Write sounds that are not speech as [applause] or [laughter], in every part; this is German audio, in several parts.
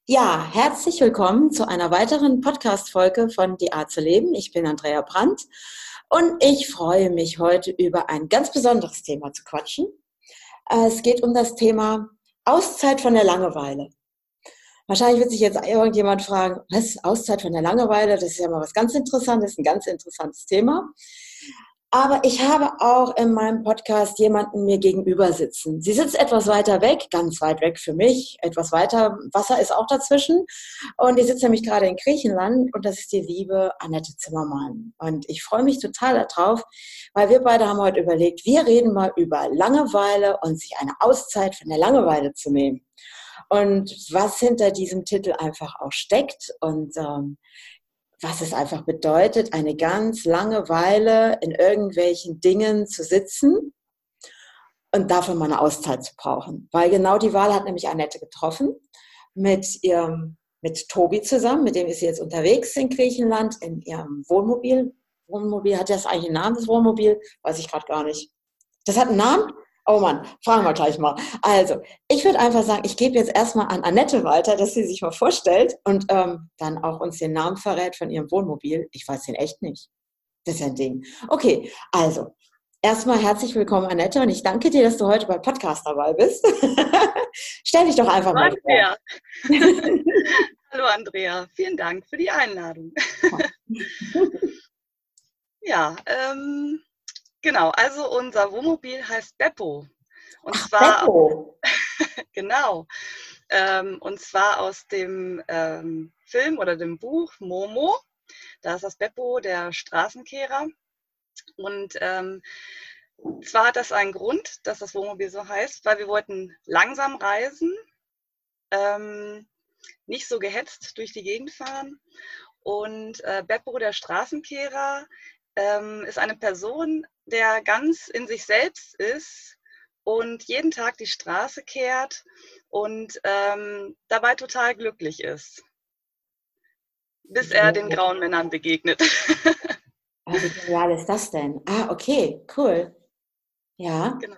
Ja, herzlich willkommen zu einer weiteren Podcast-Folge von Die Art zu leben. Ich bin Andrea Brandt und ich freue mich heute über ein ganz besonderes Thema zu quatschen. Es geht um das Thema Auszeit von der Langeweile. Wahrscheinlich wird sich jetzt irgendjemand fragen, was Auszeit von der Langeweile? Das ist ja mal was ganz Interessantes, ein ganz interessantes Thema. Aber ich habe auch in meinem Podcast jemanden mir gegenüber sitzen. Sie sitzt etwas weiter weg, ganz weit weg für mich, etwas weiter. Wasser ist auch dazwischen. Und die sitzt nämlich gerade in Griechenland und das ist die liebe Annette Zimmermann. Und ich freue mich total darauf, weil wir beide haben heute überlegt, wir reden mal über Langeweile und sich eine Auszeit von der Langeweile zu nehmen. Und was hinter diesem Titel einfach auch steckt. Und ähm, was es einfach bedeutet, eine ganz lange Weile in irgendwelchen Dingen zu sitzen und dafür mal eine Auszeit zu brauchen. Weil genau die Wahl hat nämlich Annette getroffen mit ihrem, mit Tobi zusammen, mit dem ist sie jetzt unterwegs in Griechenland in ihrem Wohnmobil. Wohnmobil, hat das eigentlich einen Namen, das Wohnmobil? Weiß ich gerade gar nicht. Das hat einen Namen? Oh Mann, fragen wir gleich mal. Also, ich würde einfach sagen, ich gebe jetzt erstmal an Annette weiter, dass sie sich mal vorstellt und ähm, dann auch uns den Namen verrät von ihrem Wohnmobil. Ich weiß den echt nicht. Das ist ein Ding. Okay, also, erstmal herzlich willkommen, Annette, und ich danke dir, dass du heute beim Podcast dabei bist. [laughs] Stell dich doch einfach mal vor. [laughs] Hallo Andrea, vielen Dank für die Einladung. [laughs] ja, ähm, Genau, also unser Wohnmobil heißt Beppo. Und Ach, zwar Beppo. [laughs] genau. Ähm, und zwar aus dem ähm, Film oder dem Buch Momo. Da ist das Beppo, der Straßenkehrer. Und ähm, zwar hat das einen Grund, dass das Wohnmobil so heißt, weil wir wollten langsam reisen, ähm, nicht so gehetzt durch die Gegend fahren. Und äh, Beppo, der Straßenkehrer, ähm, ist eine Person, der ganz in sich selbst ist und jeden Tag die Straße kehrt und ähm, dabei total glücklich ist, bis er den grauen Männern begegnet. [laughs] Also, wie genial ist das denn? Ah, okay, cool. Ja. Genau.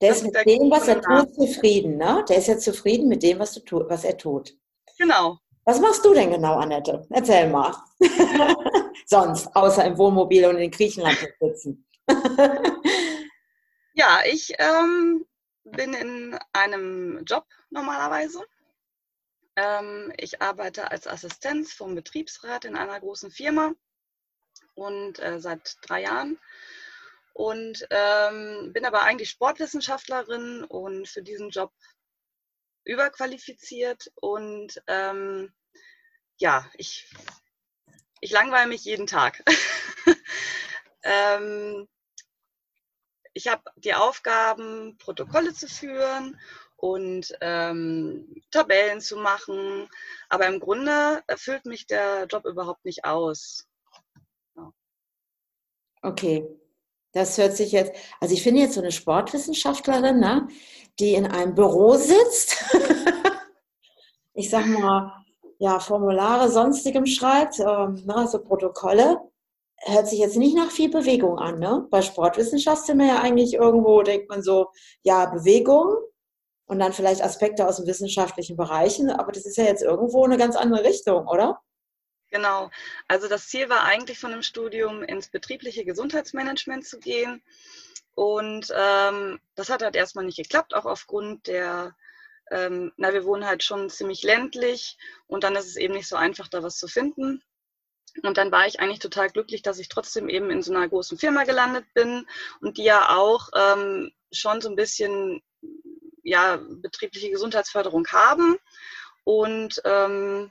Der das ist mit dem, was er tut, zufrieden, ne? Der ist ja zufrieden mit dem, was, du tu was er tut. Genau. Was machst du denn genau, Annette? Erzähl mal. [laughs] Sonst, außer im Wohnmobil und in Griechenland zu sitzen. [laughs] ja, ich ähm, bin in einem Job normalerweise. Ähm, ich arbeite als Assistenz vom Betriebsrat in einer großen Firma und äh, seit drei Jahren und ähm, bin aber eigentlich Sportwissenschaftlerin und für diesen Job überqualifiziert und ähm, ja, ich, ich langweile mich jeden Tag. [laughs] ähm, ich habe die Aufgaben, Protokolle zu führen und ähm, Tabellen zu machen, aber im Grunde erfüllt mich der Job überhaupt nicht aus. Ja. Okay, das hört sich jetzt, also ich finde jetzt so eine Sportwissenschaftlerin, ne, die in einem Büro sitzt, [laughs] ich sag mal, ja, Formulare sonstigem schreibt, ähm, ne, so Protokolle, hört sich jetzt nicht nach viel Bewegung an. Ne? Bei Sportwissenschaft sind wir ja eigentlich irgendwo, denkt man so, ja, Bewegung und dann vielleicht Aspekte aus den wissenschaftlichen Bereichen, aber das ist ja jetzt irgendwo eine ganz andere Richtung, oder? Genau. Also das Ziel war eigentlich von dem Studium ins betriebliche Gesundheitsmanagement zu gehen. Und ähm, das hat halt erstmal nicht geklappt, auch aufgrund der, ähm, na, wir wohnen halt schon ziemlich ländlich und dann ist es eben nicht so einfach, da was zu finden. Und dann war ich eigentlich total glücklich, dass ich trotzdem eben in so einer großen Firma gelandet bin und die ja auch ähm, schon so ein bisschen ja, betriebliche Gesundheitsförderung haben. Und ähm,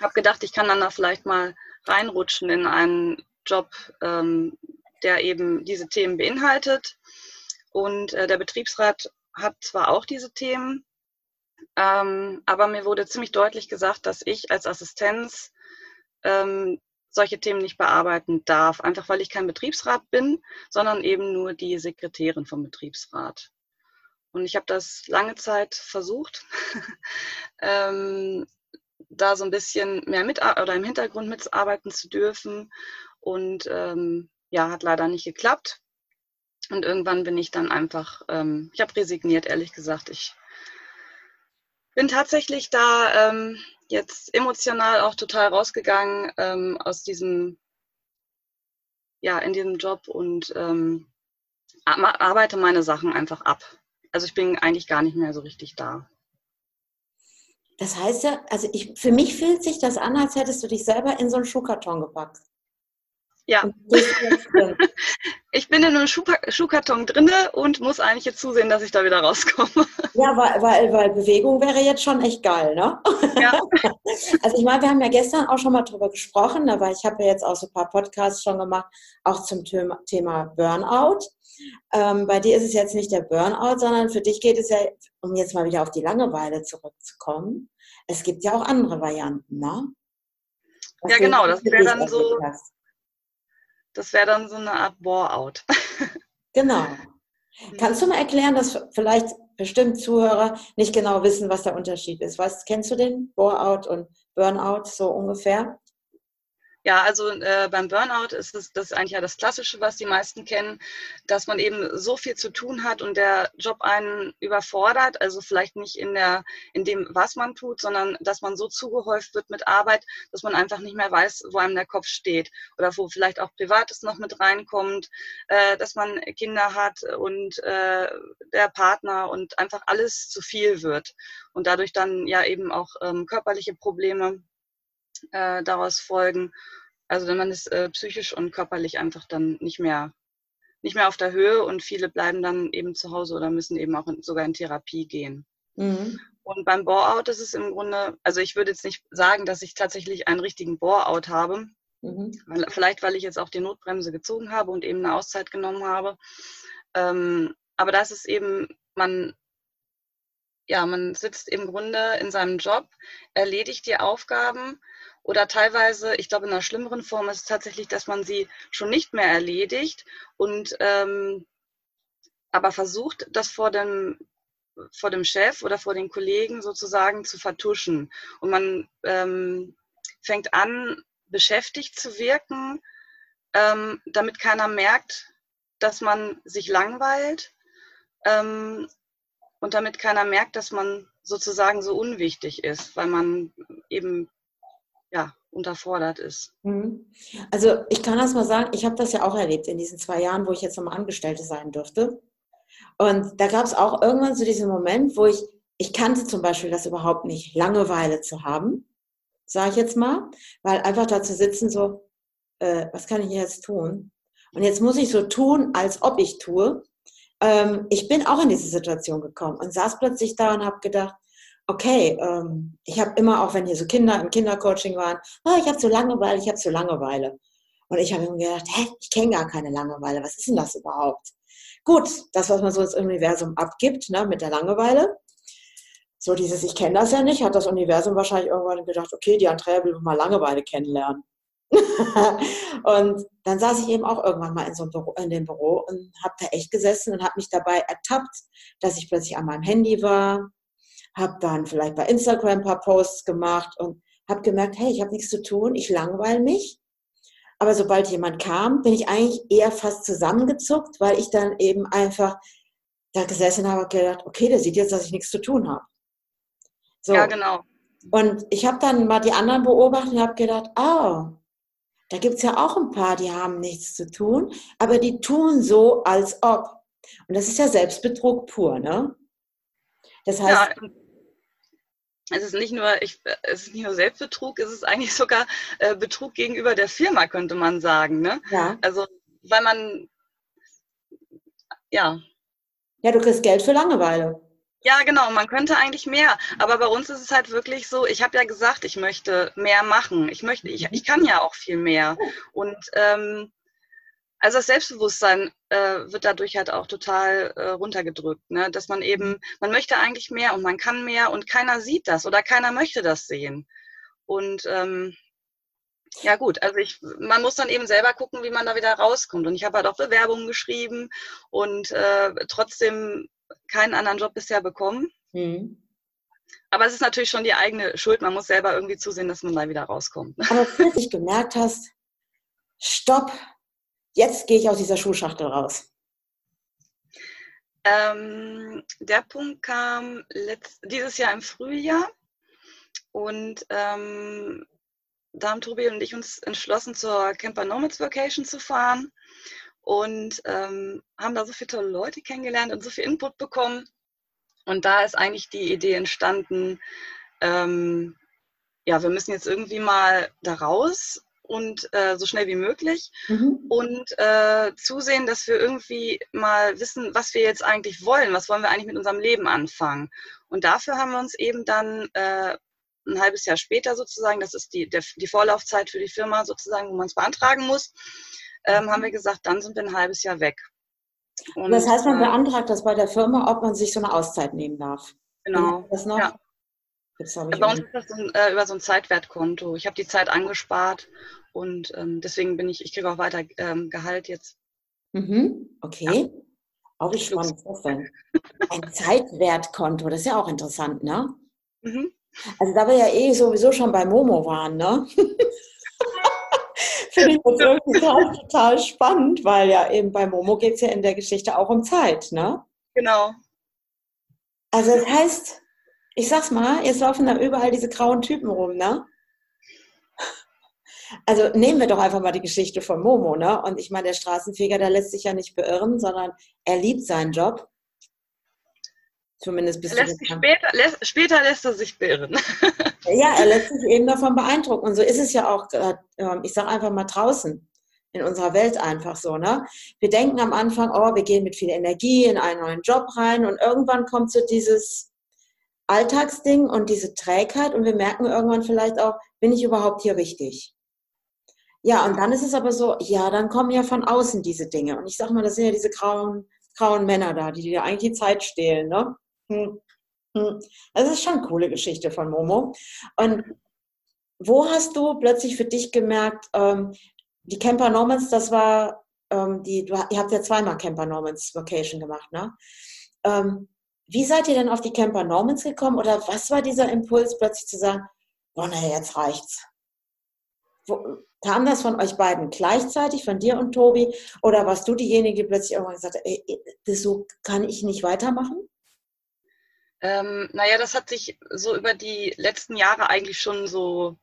habe gedacht, ich kann dann da vielleicht mal reinrutschen in einen Job, ähm, der eben diese Themen beinhaltet. Und äh, der Betriebsrat hat zwar auch diese Themen, ähm, aber mir wurde ziemlich deutlich gesagt, dass ich als Assistenz ähm, solche Themen nicht bearbeiten darf, einfach weil ich kein Betriebsrat bin, sondern eben nur die Sekretärin vom Betriebsrat. Und ich habe das lange Zeit versucht, [laughs] ähm, da so ein bisschen mehr mit oder im Hintergrund mitarbeiten zu dürfen. Und ähm, ja, hat leider nicht geklappt. Und irgendwann bin ich dann einfach, ähm, ich habe resigniert, ehrlich gesagt. Ich bin tatsächlich da ähm, jetzt emotional auch total rausgegangen ähm, aus diesem, ja, in diesem Job und ähm, arbeite meine Sachen einfach ab. Also ich bin eigentlich gar nicht mehr so richtig da. Das heißt ja, also ich, für mich fühlt sich das an, als hättest du dich selber in so einen Schuhkarton gepackt. Ja. [laughs] ich bin in einem Schuhkarton drinne und muss eigentlich jetzt zusehen, dass ich da wieder rauskomme. [laughs] Ja, weil, weil, weil Bewegung wäre jetzt schon echt geil, ne? Ja. [laughs] Also ich meine, wir haben ja gestern auch schon mal drüber gesprochen, aber ich habe ja jetzt auch so ein paar Podcasts schon gemacht, auch zum Thema Burnout. Ähm, bei dir ist es jetzt nicht der Burnout, sondern für dich geht es ja, um jetzt mal wieder auf die Langeweile zurückzukommen. Es gibt ja auch andere Varianten, ne? Was ja, genau, das wäre dann so. Das wäre dann so eine Art Bore-out. [laughs] genau. Mhm. Kannst du mal erklären, dass vielleicht bestimmt Zuhörer nicht genau wissen, was der Unterschied ist? Was kennst du den Bore-out und Burnout so ungefähr? Ja, also äh, beim Burnout ist es das ist eigentlich ja das Klassische, was die meisten kennen, dass man eben so viel zu tun hat und der Job einen überfordert, also vielleicht nicht in der in dem, was man tut, sondern dass man so zugehäuft wird mit Arbeit, dass man einfach nicht mehr weiß, wo einem der Kopf steht oder wo vielleicht auch Privates noch mit reinkommt, äh, dass man Kinder hat und äh, der Partner und einfach alles zu viel wird und dadurch dann ja eben auch ähm, körperliche Probleme äh, daraus folgen. Also wenn man ist äh, psychisch und körperlich einfach dann nicht mehr, nicht mehr auf der Höhe und viele bleiben dann eben zu Hause oder müssen eben auch in, sogar in Therapie gehen. Mhm. Und beim Bore-out ist es im Grunde, also ich würde jetzt nicht sagen, dass ich tatsächlich einen richtigen Bore-out habe. Mhm. Vielleicht, weil ich jetzt auch die Notbremse gezogen habe und eben eine Auszeit genommen habe. Ähm, aber das ist eben, man ja, man sitzt im Grunde in seinem Job, erledigt die Aufgaben oder teilweise, ich glaube, in einer schlimmeren Form ist es tatsächlich, dass man sie schon nicht mehr erledigt und ähm, aber versucht, das vor dem, vor dem Chef oder vor den Kollegen sozusagen zu vertuschen. Und man ähm, fängt an, beschäftigt zu wirken, ähm, damit keiner merkt, dass man sich langweilt ähm, und damit keiner merkt, dass man sozusagen so unwichtig ist, weil man eben ja, unterfordert ist. Mhm. Also ich kann das mal sagen, ich habe das ja auch erlebt in diesen zwei Jahren, wo ich jetzt nochmal Angestellte sein durfte. Und da gab es auch irgendwann so diesen Moment, wo ich, ich kannte zum Beispiel das überhaupt nicht, Langeweile zu haben, sage ich jetzt mal, weil einfach da zu sitzen so, äh, was kann ich jetzt tun? Und jetzt muss ich so tun, als ob ich tue. Ähm, ich bin auch in diese Situation gekommen und saß plötzlich da und habe gedacht, okay, ähm, ich habe immer, auch wenn hier so Kinder im Kindercoaching waren, oh, ich habe so Langeweile, ich habe so Langeweile. Und ich habe mir gedacht, hä, ich kenne gar keine Langeweile, was ist denn das überhaupt? Gut, das, was man so ins Universum abgibt, ne, mit der Langeweile. So dieses, ich kenne das ja nicht, hat das Universum wahrscheinlich irgendwann gedacht, okay, die Andrea will mal Langeweile kennenlernen. [laughs] und dann saß ich eben auch irgendwann mal in so einem Büro, in dem Büro und habe da echt gesessen und habe mich dabei ertappt, dass ich plötzlich an meinem Handy war, habe dann vielleicht bei Instagram ein paar Posts gemacht und habe gemerkt, hey, ich habe nichts zu tun, ich langweile mich. Aber sobald jemand kam, bin ich eigentlich eher fast zusammengezuckt, weil ich dann eben einfach da gesessen habe und gedacht, okay, der sieht jetzt, dass ich nichts zu tun habe. So. Ja, genau. Und ich habe dann mal die anderen beobachtet und habe gedacht, oh, da gibt es ja auch ein paar, die haben nichts zu tun, aber die tun so, als ob. Und das ist ja Selbstbetrug pur, ne? Das heißt, ja, es ist nicht nur, ich, es ist nicht nur Selbstbetrug, es ist eigentlich sogar äh, Betrug gegenüber der Firma, könnte man sagen. Ne? Ja. Also, weil man, ja. Ja, du kriegst Geld für Langeweile. Ja, genau, man könnte eigentlich mehr. Aber bei uns ist es halt wirklich so, ich habe ja gesagt, ich möchte mehr machen. Ich möchte, ich, ich kann ja auch viel mehr. Und ähm, also das Selbstbewusstsein äh, wird dadurch halt auch total äh, runtergedrückt, ne? dass man eben, man möchte eigentlich mehr und man kann mehr und keiner sieht das oder keiner möchte das sehen. Und ähm, ja gut, also ich, man muss dann eben selber gucken, wie man da wieder rauskommt. Und ich habe halt auch Bewerbungen geschrieben und äh, trotzdem keinen anderen Job bisher bekommen. Mhm. Aber es ist natürlich schon die eigene Schuld. Man muss selber irgendwie zusehen, dass man da wieder rauskommt. Aber bis du gemerkt hast, stopp, jetzt gehe ich aus dieser Schuhschachtel raus? Ähm, der Punkt kam letzt, dieses Jahr im Frühjahr und ähm, da haben Tobi und ich uns entschlossen, zur Camper Nomads Vacation zu fahren und ähm, haben da so viele tolle Leute kennengelernt und so viel Input bekommen. Und da ist eigentlich die Idee entstanden, ähm, ja, wir müssen jetzt irgendwie mal da raus und äh, so schnell wie möglich mhm. und äh, zusehen, dass wir irgendwie mal wissen, was wir jetzt eigentlich wollen, was wollen wir eigentlich mit unserem Leben anfangen. Und dafür haben wir uns eben dann äh, ein halbes Jahr später sozusagen, das ist die, der, die Vorlaufzeit für die Firma sozusagen, wo man es beantragen muss, ähm, haben wir gesagt, dann sind wir ein halbes Jahr weg. Und, das heißt, man äh, beantragt das bei der Firma, ob man sich so eine Auszeit nehmen darf. Genau. Das noch? Ja. Bei uns ist das so äh, über so ein Zeitwertkonto. Ich habe die Zeit angespart und ähm, deswegen bin ich, ich kriege auch weiter ähm, Gehalt jetzt. Mhm. Okay. Ja. Auch ich spannend. [laughs] Ein Zeitwertkonto, das ist ja auch interessant, ne? Mhm. Also da wir ja eh sowieso schon bei Momo waren, ne? [laughs] Finde ich das irgendwie total, total spannend, weil ja eben bei Momo geht es ja in der Geschichte auch um Zeit, ne? Genau. Also das heißt, ich sag's mal, jetzt laufen da überall diese grauen Typen rum, ne? Also nehmen wir doch einfach mal die Geschichte von Momo, ne? Und ich meine, der Straßenfeger, der lässt sich ja nicht beirren, sondern er liebt seinen Job. Zumindest bis lässt später, lässt, später lässt er sich beirren. [laughs] ja, er lässt sich eben davon beeindrucken. Und so ist es ja auch, ähm, ich sage einfach mal draußen in unserer Welt einfach so. Ne? Wir denken am Anfang, oh, wir gehen mit viel Energie in einen neuen Job rein und irgendwann kommt so dieses Alltagsding und diese Trägheit und wir merken irgendwann vielleicht auch, bin ich überhaupt hier richtig? Ja, und dann ist es aber so, ja, dann kommen ja von außen diese Dinge. Und ich sage mal, das sind ja diese grauen, grauen Männer da, die dir eigentlich die Zeit stehlen. Ne? Hm. hm. Das ist schon eine coole Geschichte von Momo. Und wo hast du plötzlich für dich gemerkt, ähm, die Camper Normans, das war ähm, die, du, ihr habt ja zweimal Camper Normans Vacation gemacht, ne? Ähm, wie seid ihr denn auf die Camper Normans gekommen oder was war dieser Impuls, plötzlich zu sagen, boah, naja, jetzt reicht's? Wo, kam das von euch beiden gleichzeitig, von dir und Tobi? Oder warst du diejenige, die plötzlich irgendwann gesagt hat, ey, das so kann ich nicht weitermachen? Ähm, naja, das hat sich so über die letzten Jahre eigentlich schon so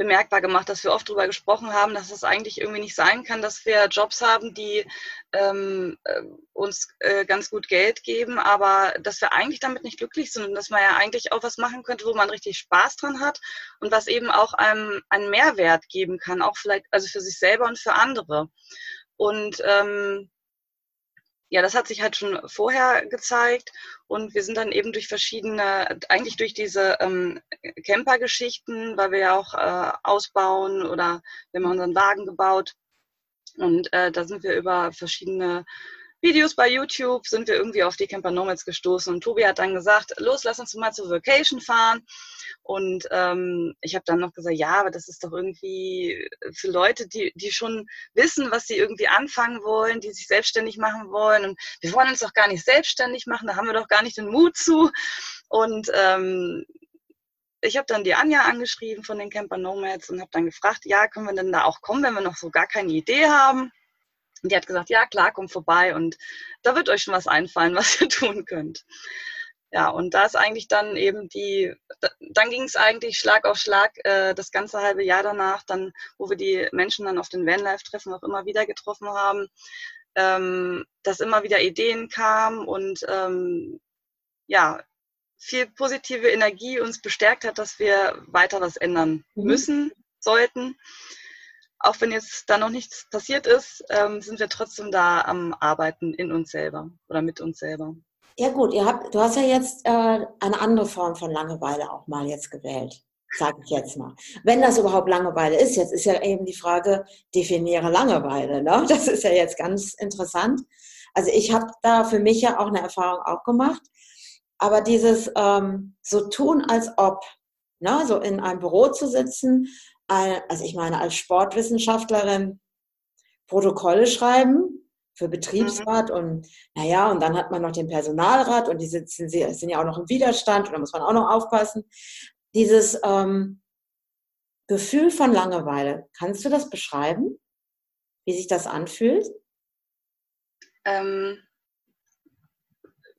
bemerkbar gemacht, dass wir oft darüber gesprochen haben, dass es eigentlich irgendwie nicht sein kann, dass wir Jobs haben, die ähm, äh, uns äh, ganz gut Geld geben, aber dass wir eigentlich damit nicht glücklich sind und dass man ja eigentlich auch was machen könnte, wo man richtig Spaß dran hat und was eben auch einem einen Mehrwert geben kann, auch vielleicht also für sich selber und für andere. Und ähm, ja, das hat sich halt schon vorher gezeigt. Und wir sind dann eben durch verschiedene, eigentlich durch diese ähm, Camper-Geschichten, weil wir ja auch äh, ausbauen oder wir haben unseren Wagen gebaut. Und äh, da sind wir über verschiedene Videos bei YouTube sind wir irgendwie auf die Camper Nomads gestoßen und Tobi hat dann gesagt, los, lass uns mal zur Vacation fahren. Und ähm, ich habe dann noch gesagt, ja, aber das ist doch irgendwie für Leute, die, die schon wissen, was sie irgendwie anfangen wollen, die sich selbstständig machen wollen. Und wir wollen uns doch gar nicht selbstständig machen, da haben wir doch gar nicht den Mut zu. Und ähm, ich habe dann die Anja angeschrieben von den Camper Nomads und habe dann gefragt, ja, können wir denn da auch kommen, wenn wir noch so gar keine Idee haben? Und die hat gesagt, ja klar, kommt vorbei und da wird euch schon was einfallen, [laughs] was ihr tun könnt. Ja, und da ist eigentlich dann eben die, dann ging es eigentlich Schlag auf Schlag äh, das ganze halbe Jahr danach, dann, wo wir die Menschen dann auf den Vanlife-Treffen auch immer wieder getroffen haben, ähm, dass immer wieder Ideen kamen und ähm, ja, viel positive Energie uns bestärkt hat, dass wir weiter was ändern mhm. müssen, sollten auch wenn jetzt da noch nichts passiert ist, ähm, sind wir trotzdem da am Arbeiten in uns selber oder mit uns selber. Ja gut, habt, du hast ja jetzt äh, eine andere Form von Langeweile auch mal jetzt gewählt, sage ich jetzt mal. Wenn das überhaupt Langeweile ist, jetzt ist ja eben die Frage, definiere Langeweile. Ne? [laughs] Das ist ja jetzt ganz interessant. Also ich habe da für mich ja auch eine Erfahrung auch gemacht. Aber dieses ähm, so tun, als ob, ne? so in einem Büro zu sitzen also ich meine, als Sportwissenschaftlerin Protokolle schreiben für Betriebsrat mhm. und naja, und dann hat man noch den Personalrat und die sitzen, sind ja auch noch im Widerstand und da muss man auch noch aufpassen. Dieses ähm, Gefühl von Langeweile, kannst du das beschreiben, wie sich das anfühlt? Ähm,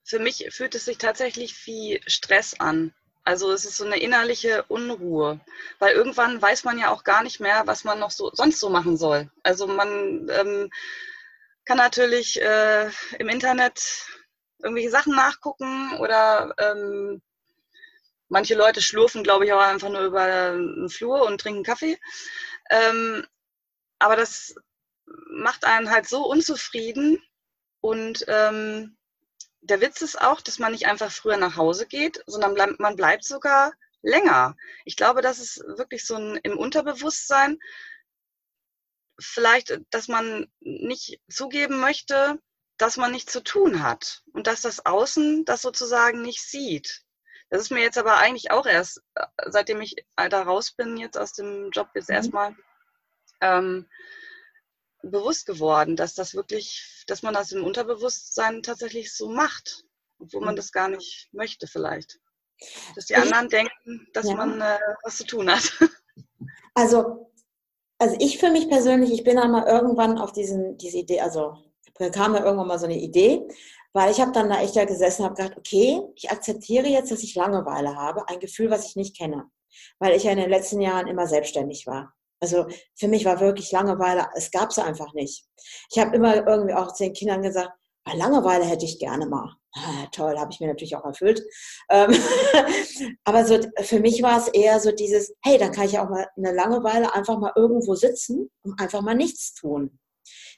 für mich fühlt es sich tatsächlich wie Stress an. Also es ist so eine innerliche Unruhe, weil irgendwann weiß man ja auch gar nicht mehr, was man noch so sonst so machen soll. Also man ähm, kann natürlich äh, im Internet irgendwelche Sachen nachgucken oder ähm, manche Leute schlurfen, glaube ich, auch einfach nur über den Flur und trinken Kaffee. Ähm, aber das macht einen halt so unzufrieden und ähm, der Witz ist auch, dass man nicht einfach früher nach Hause geht, sondern bleib, man bleibt sogar länger. Ich glaube, das ist wirklich so ein im Unterbewusstsein vielleicht, dass man nicht zugeben möchte, dass man nichts zu tun hat und dass das Außen das sozusagen nicht sieht. Das ist mir jetzt aber eigentlich auch erst, äh, seitdem ich da raus bin, jetzt aus dem Job jetzt mhm. erstmal, ähm, bewusst geworden, dass das wirklich, dass man das im Unterbewusstsein tatsächlich so macht, obwohl man mhm. das gar nicht möchte vielleicht. Dass die anderen denken, dass ja. man äh, was zu tun hat. [laughs] Also, also ich für mich persönlich, ich bin einmal irgendwann auf diesen, diese Idee, also kam mir irgendwann mal so eine Idee, weil ich habe dann da echt ja gesessen und habe gedacht, okay, ich akzeptiere jetzt, dass ich Langeweile habe, ein Gefühl, was ich nicht kenne, weil ich ja in den letzten Jahren immer selbstständig war. Also für mich war wirklich Langeweile, es gab es einfach nicht. Ich habe immer irgendwie auch den Kindern gesagt, bei Langeweile hätte ich gerne mal. Ah, toll, habe ich mir natürlich auch erfüllt. Ähm, [laughs] aber so für mich war es eher so dieses, hey, dann kann ich auch mal eine Langeweile einfach mal irgendwo sitzen und einfach mal nichts tun.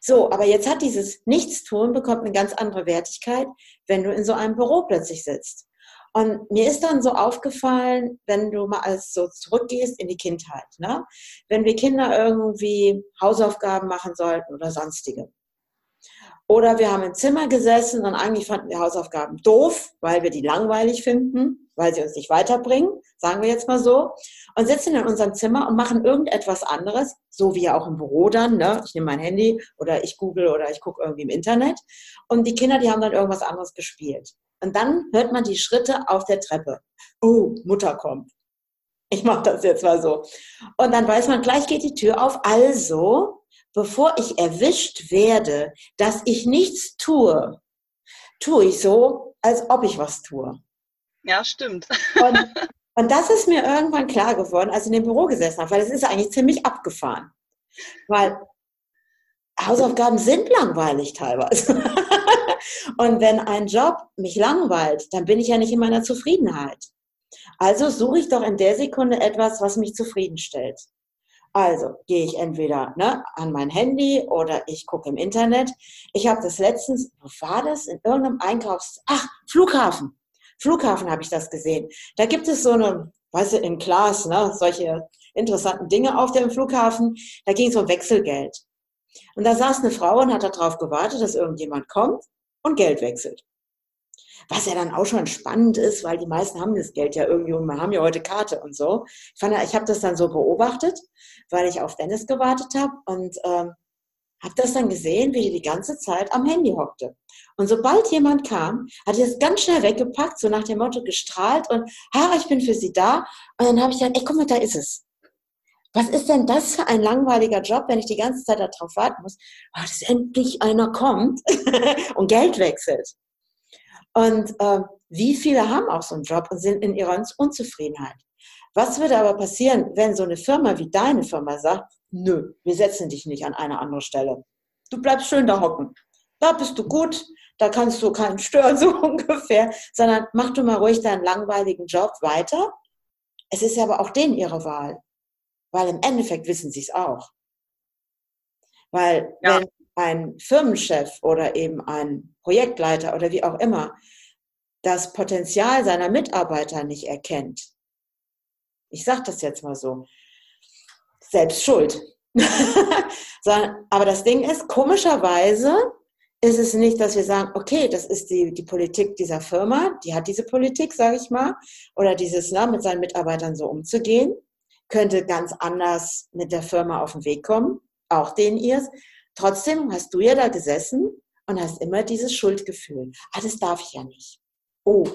So, aber jetzt hat dieses Nichtstun bekommt eine ganz andere Wertigkeit, wenn du in so einem Büro plötzlich sitzt. Und mir ist dann so aufgefallen, wenn du mal als so zurückgehst in die Kindheit, ne? wenn wir Kinder irgendwie Hausaufgaben machen sollten oder sonstige. Oder wir haben im Zimmer gesessen und eigentlich fanden wir Hausaufgaben doof, weil wir die langweilig finden, weil sie uns nicht weiterbringen, sagen wir jetzt mal so, und sitzen in unserem Zimmer und machen irgendetwas anderes, so wie auch im Büro dann. Ne? Ich nehme mein Handy oder ich google oder ich gucke irgendwie im Internet. Und die Kinder, die haben dann irgendwas anderes gespielt. Und dann hört man die Schritte auf der Treppe. Oh, Mutter kommt. Ich mache das jetzt mal so. Und dann weiß man, gleich geht die Tür auf. Also, bevor ich erwischt werde, dass ich nichts tue, tue ich so, als ob ich was tue. Ja, stimmt. Und, [laughs] und das ist mir irgendwann klar geworden, als ich in dem Büro gesessen habe, weil es ist eigentlich ziemlich abgefahren. Weil Hausaufgaben sind langweilig teilweise. [laughs] Und wenn ein Job mich langweilt, dann bin ich ja nicht in meiner Zufriedenheit. Also suche ich doch in der Sekunde etwas, was mich zufriedenstellt. Also gehe ich entweder ne, an mein Handy oder ich gucke im Internet. Ich habe das letztens, wo war das? In irgendeinem Einkaufs... Ach, Flughafen. Flughafen habe ich das gesehen. Da gibt es so eine, weißt du, in Glas, ne, solche interessanten Dinge auf dem Flughafen. Da ging es um Wechselgeld. Und da saß eine Frau und hat darauf gewartet, dass irgendjemand kommt und Geld wechselt. Was ja dann auch schon spannend ist, weil die meisten haben das Geld ja irgendwie und wir haben ja heute Karte und so. Ich, ich habe das dann so beobachtet, weil ich auf Dennis gewartet habe und ähm, habe das dann gesehen, wie die die ganze Zeit am Handy hockte. Und sobald jemand kam, hat er das ganz schnell weggepackt, so nach dem Motto gestrahlt und, Hara, ich bin für Sie da. Und dann habe ich gesagt, ey, guck mal, da ist es was ist denn das für ein langweiliger Job, wenn ich die ganze Zeit darauf warten muss, oh, dass endlich einer kommt [laughs] und Geld wechselt. Und äh, wie viele haben auch so einen Job und sind in ihrer Unzufriedenheit? Was würde aber passieren, wenn so eine Firma wie deine Firma sagt, nö, wir setzen dich nicht an eine andere Stelle. Du bleibst schön da hocken. Da bist du gut, da kannst du keinen stören, [laughs] so ungefähr, sondern mach du mal ruhig deinen langweiligen Job weiter. Es ist aber auch denen ihre Wahl. Weil im Endeffekt wissen sie es auch. Weil ja. wenn ein Firmenchef oder eben ein Projektleiter oder wie auch immer das Potenzial seiner Mitarbeiter nicht erkennt, ich sage das jetzt mal so, selbst schuld. [laughs] Aber das Ding ist, komischerweise ist es nicht, dass wir sagen, okay, das ist die, die Politik dieser Firma, die hat diese Politik, sage ich mal, oder dieses, na, mit seinen Mitarbeitern so umzugehen könnte ganz anders mit der Firma auf den Weg kommen, auch den ihrs. Trotzdem hast du ja da gesessen und hast immer dieses Schuldgefühl. Ah, das darf ich ja nicht. Oh,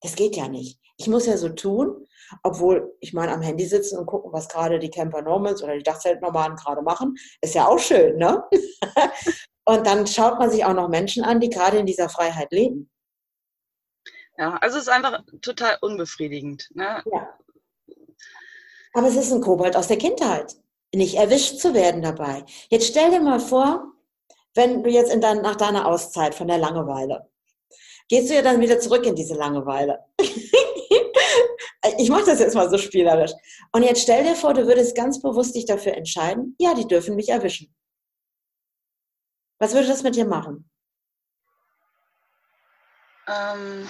das geht ja nicht. Ich muss ja so tun, obwohl ich meine, am Handy sitzen und gucken, was gerade die Camper Normals oder die Dachzeltnormalen gerade machen, ist ja auch schön, ne? [laughs] und dann schaut man sich auch noch Menschen an, die gerade in dieser Freiheit leben. Ja, also es ist einfach total unbefriedigend. Ne? Ja. Aber es ist ein Kobold aus der Kindheit, nicht erwischt zu werden dabei. Jetzt stell dir mal vor, wenn du jetzt in dein, nach deiner Auszeit von der Langeweile, gehst du ja dann wieder zurück in diese Langeweile. [laughs] ich mache das jetzt mal so spielerisch. Und jetzt stell dir vor, du würdest ganz bewusst dich dafür entscheiden, ja, die dürfen mich erwischen. Was würde das mit dir machen? Ähm,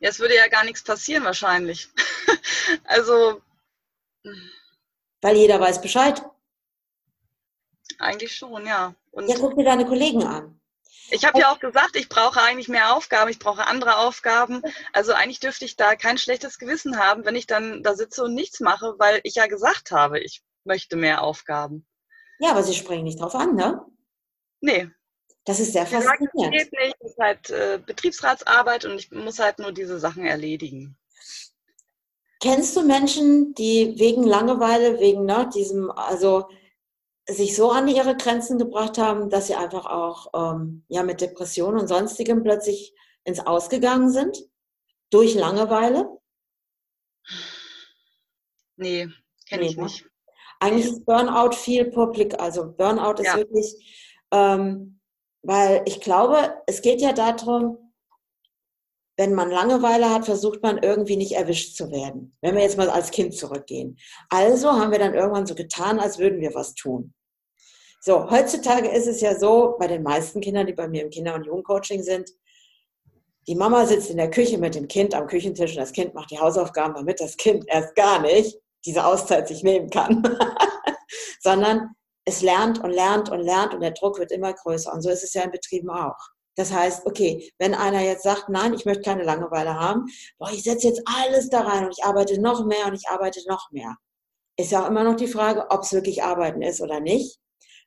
ja, es würde ja gar nichts passieren wahrscheinlich. [laughs] also. Weil jeder weiß Bescheid. Eigentlich schon, ja. Und ja, guck dir deine Kollegen an. Ich habe ja auch gesagt, ich brauche eigentlich mehr Aufgaben, ich brauche andere Aufgaben. Also eigentlich dürfte ich da kein schlechtes Gewissen haben, wenn ich dann da sitze und nichts mache, weil ich ja gesagt habe, ich möchte mehr Aufgaben. Ja, aber sie springen nicht drauf an, ne? Nee. Das ist sehr faszinierend. Das geht nicht, das ist halt äh, Betriebsratsarbeit und ich muss halt nur diese Sachen erledigen. Kennst du Menschen, die wegen Langeweile, wegen ne, diesem, also sich so an ihre Grenzen gebracht haben, dass sie einfach auch ähm, ja, mit Depressionen und sonstigem plötzlich ins Ausgegangen sind? Durch Langeweile? Nee, kenne nee, ich ne? nicht. Eigentlich ist Burnout viel publik. Also Burnout ist ja. wirklich, ähm, weil ich glaube, es geht ja darum, wenn man Langeweile hat, versucht man irgendwie nicht erwischt zu werden. Wenn wir jetzt mal als Kind zurückgehen. Also haben wir dann irgendwann so getan, als würden wir was tun. So, heutzutage ist es ja so, bei den meisten Kindern, die bei mir im Kinder- und Jugendcoaching sind, die Mama sitzt in der Küche mit dem Kind am Küchentisch und das Kind macht die Hausaufgaben, damit das Kind erst gar nicht diese Auszeit sich nehmen kann. [laughs] Sondern es lernt und lernt und lernt und der Druck wird immer größer. Und so ist es ja in Betrieben auch. Das heißt, okay, wenn einer jetzt sagt, nein, ich möchte keine Langeweile haben, boah, ich setze jetzt alles da rein und ich arbeite noch mehr und ich arbeite noch mehr. Ist ja auch immer noch die Frage, ob es wirklich Arbeiten ist oder nicht,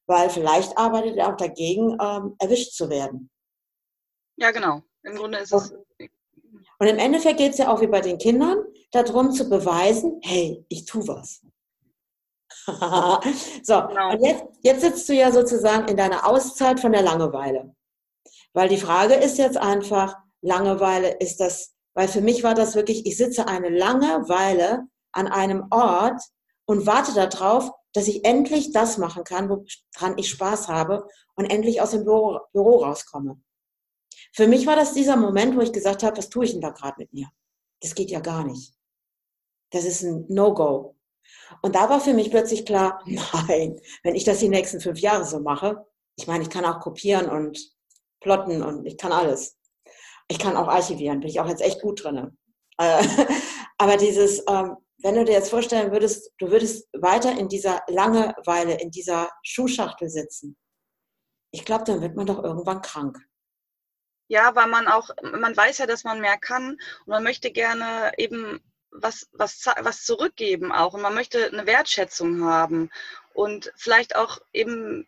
weil vielleicht arbeitet er auch dagegen, ähm, erwischt zu werden. Ja, genau. Im Grunde ist es. Und im Endeffekt geht es ja auch wie bei den Kindern darum zu beweisen, hey, ich tue was. [laughs] so, genau. und jetzt, jetzt sitzt du ja sozusagen in deiner Auszeit von der Langeweile. Weil die Frage ist jetzt einfach, Langeweile ist das, weil für mich war das wirklich, ich sitze eine lange Weile an einem Ort und warte darauf, dass ich endlich das machen kann, woran ich Spaß habe und endlich aus dem Büro, Büro rauskomme. Für mich war das dieser Moment, wo ich gesagt habe, was tue ich denn da gerade mit mir? Das geht ja gar nicht. Das ist ein No-Go. Und da war für mich plötzlich klar, [laughs] nein, wenn ich das die nächsten fünf Jahre so mache, ich meine, ich kann auch kopieren und plotten und ich kann alles. Ich kann auch archivieren, bin ich auch jetzt echt gut drin. [laughs] Äh, aber dieses, ähm, wenn du dir jetzt vorstellen würdest, du würdest weiter in dieser Langeweile, in dieser Schuhschachtel sitzen, ich glaube, dann wird man doch irgendwann krank. Ja, weil man auch, man weiß ja, dass man mehr kann und man möchte gerne eben was, was, was zurückgeben auch und man möchte eine Wertschätzung haben und vielleicht auch eben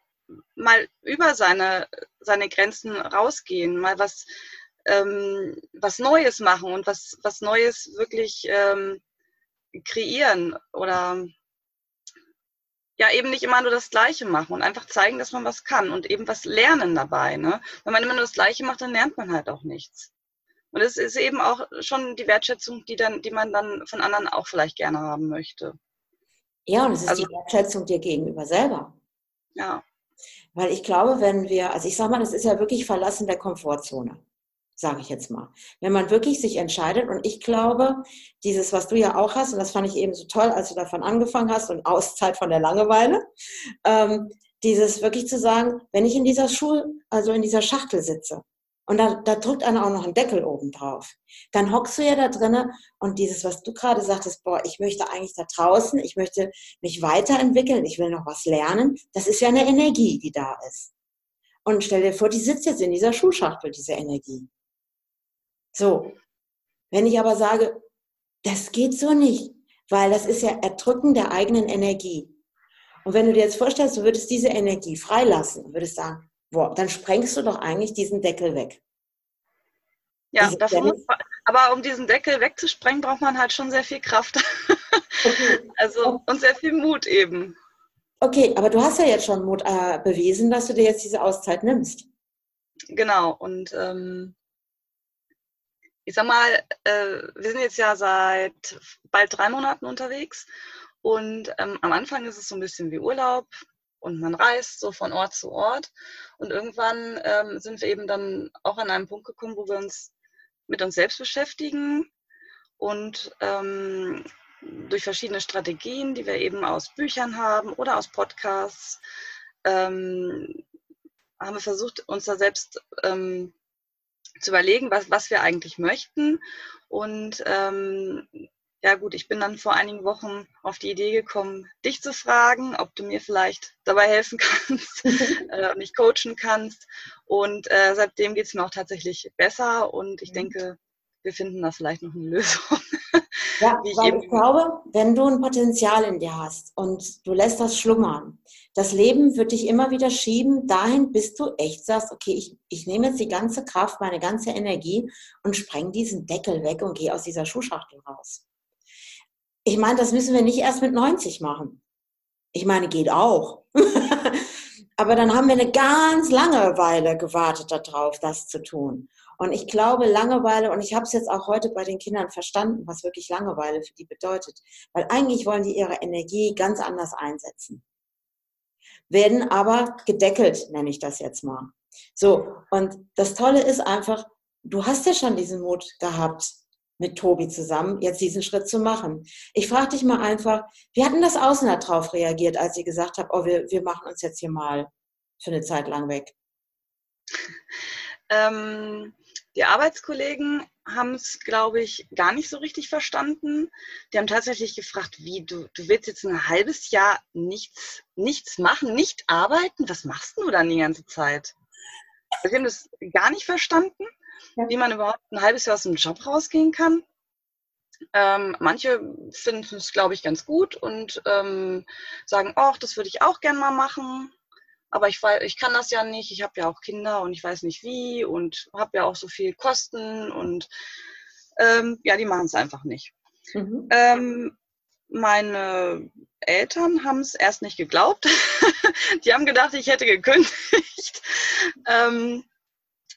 mal über seine, seine Grenzen rausgehen, mal was, ähm, was Neues machen und was, was Neues wirklich ähm, kreieren oder ja eben nicht immer nur das Gleiche machen und einfach zeigen, dass man was kann und eben was lernen dabei. Ne? Wenn man immer nur das Gleiche macht, dann lernt man halt auch nichts. Und es ist eben auch schon die Wertschätzung, die, dann, die man dann von anderen auch vielleicht gerne haben möchte. Ja, und es ist also, die Wertschätzung dir gegenüber selber. Ja. Weil ich glaube, wenn wir, also ich sage mal, das ist ja wirklich Verlassen der Komfortzone, sage ich jetzt mal. Wenn man wirklich sich entscheidet, und ich glaube, dieses, was du ja auch hast, und das fand ich eben so toll, als du davon angefangen hast und Auszeit von der Langeweile, ähm, dieses wirklich zu sagen, wenn ich in dieser Schul, also in dieser Schachtel sitze, und da, da drückt einer auch noch einen Deckel oben drauf. Dann hockst du ja da drinnen und dieses, was du gerade sagtest, boah, ich möchte eigentlich da draußen, ich möchte mich weiterentwickeln, ich will noch was lernen, das ist ja eine Energie, die da ist. Und stell dir vor, die sitzt jetzt in dieser Schuhschachtel, diese Energie. So. Wenn ich aber sage, das geht so nicht, weil das ist ja Erdrücken der eigenen Energie. Und wenn du dir jetzt vorstellst, du würdest diese Energie freilassen würdest sagen, boah, dann sprengst du doch eigentlich diesen Deckel weg. Ja, muss, aber um diesen Deckel wegzusprengen, braucht man halt schon sehr viel Kraft. Okay. [laughs] also und sehr viel Mut eben. Okay, aber du hast ja jetzt schon Mut äh, bewiesen, dass du dir jetzt diese Auszeit nimmst. Genau, und ähm, ich sag mal, äh, wir sind jetzt ja seit bald drei Monaten unterwegs und ähm, am Anfang ist es so ein bisschen wie Urlaub und man reist so von Ort zu Ort und irgendwann ähm, sind wir eben dann auch an einem Punkt gekommen, wo wir uns mit uns selbst beschäftigen und ähm, durch verschiedene Strategien, die wir eben aus Büchern haben oder aus Podcasts, ähm, haben wir versucht, uns da selbst ähm, zu überlegen, was, was wir eigentlich möchten. Und ähm, ja gut, ich bin dann vor einigen Wochen auf die Idee gekommen, dich zu fragen, ob du mir vielleicht dabei helfen [laughs] kannst, äh, mich coachen kannst. Und äh, seitdem geht es mir auch tatsächlich besser und ich mhm. denke, wir finden da vielleicht noch eine Lösung. [laughs] Ja, ich weil ich glaube, wenn du ein Potenzial in dir hast und du lässt das schlummern, das Leben wird dich immer wieder schieben dahin, bis du echt sagst, okay, ich, ich nehme jetzt die ganze Kraft, meine ganze Energie und spreng diesen Deckel weg und gehe aus dieser Schuhschachtel raus. Ich meine, das müssen wir nicht erst mit 90 machen. Ich meine, geht auch. [laughs] Aber dann haben wir eine ganz lange Weile gewartet darauf, das zu tun. Und ich glaube, Langeweile, und ich habe es jetzt auch heute bei den Kindern verstanden, was wirklich Langeweile für die bedeutet. Weil eigentlich wollen die ihre Energie ganz anders einsetzen. Werden aber gedeckelt, nenne ich das jetzt mal. So, und das Tolle ist einfach, du hast ja schon diesen Mut gehabt, mit Tobi zusammen jetzt diesen Schritt zu machen. Ich frage dich mal einfach, wie hatten das Außen darauf reagiert, als ihr gesagt habt, oh, wir, wir machen uns jetzt hier mal für eine Zeit lang weg? Ähm, die Arbeitskollegen haben es, glaube ich, gar nicht so richtig verstanden. Die haben tatsächlich gefragt, wie, du, du willst jetzt ein halbes Jahr nichts, nichts machen, nicht arbeiten? Was machst du dann die ganze Zeit? Sie haben das gar nicht verstanden, ja. wie man überhaupt ein halbes Jahr aus dem Job rausgehen kann. Ähm, manche finden es, glaube ich, ganz gut und ähm, sagen, ach, das würde ich auch gern mal machen aber ich, ich kann das ja nicht, ich habe ja auch Kinder und ich weiß nicht wie und habe ja auch so viel Kosten und ähm, ja, die machen es einfach nicht. Mhm. Ähm, meine Eltern haben es erst nicht geglaubt. [laughs] die haben gedacht, ich hätte gekündigt. [laughs]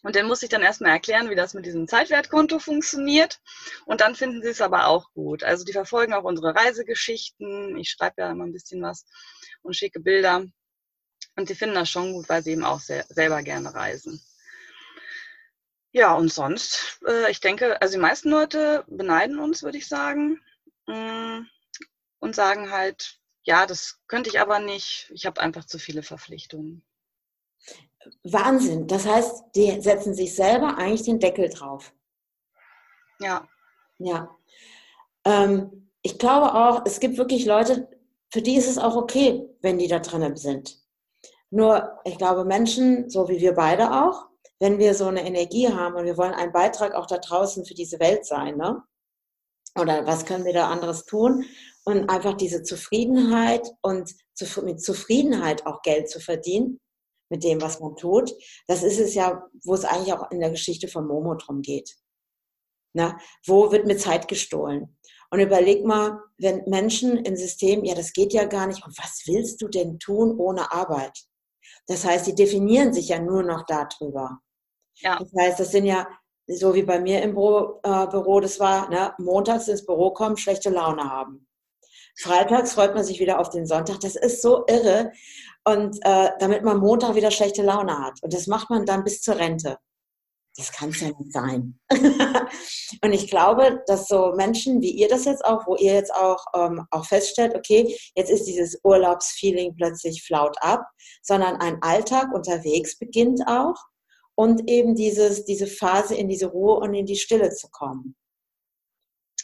und dann muss ich dann erstmal erklären, wie das mit diesem Zeitwertkonto funktioniert. Und dann finden sie es aber auch gut. Also die verfolgen auch unsere Reisegeschichten. Ich schreibe ja immer ein bisschen was und schicke Bilder. Und die finden das schon gut, weil sie eben auch sehr, selber gerne reisen. Ja, und sonst, äh, ich denke, also die meisten Leute beneiden uns, würde ich sagen, mm, und sagen halt, ja, das könnte ich aber nicht, ich habe einfach zu viele Verpflichtungen. Wahnsinn. Das heißt, die setzen sich selber eigentlich den Deckel drauf. Ja. Ja. Ähm, ich glaube auch, es gibt wirklich Leute, für die ist es auch okay, wenn die da drinnen sind. Nur, ich glaube, Menschen, so wie wir beide auch, wenn wir so eine Energie haben und wir wollen einen Beitrag auch da draußen für diese Welt sein, ne? Oder was können wir da anderes tun? Und einfach diese Zufriedenheit und mit Zufriedenheit auch Geld zu verdienen, mit dem, was man tut, das ist es ja, wo es eigentlich auch in der Geschichte von Momo drum geht. Na, wo wird mir Zeit gestohlen? Und überleg mal, wenn Menschen im System, ja, das geht ja gar nicht, und was willst du denn tun ohne Arbeit? Das heißt, die definieren sich ja nur noch darüber. Ja. Das heißt, das sind ja, so wie bei mir im Büro, äh, Büro das war, ne, montags ins Büro kommen, schlechte Laune haben. Freitags freut man sich wieder auf den Sonntag. Das ist so irre. Und äh, damit man Montag wieder schlechte Laune hat. Und das macht man dann bis zur Rente das kann es ja nicht sein. [laughs] und ich glaube, dass so Menschen wie ihr das jetzt auch, wo ihr jetzt auch, ähm, auch feststellt, okay, jetzt ist dieses Urlaubsfeeling plötzlich flaut ab, sondern ein Alltag unterwegs beginnt auch und eben dieses, diese Phase in diese Ruhe und in die Stille zu kommen.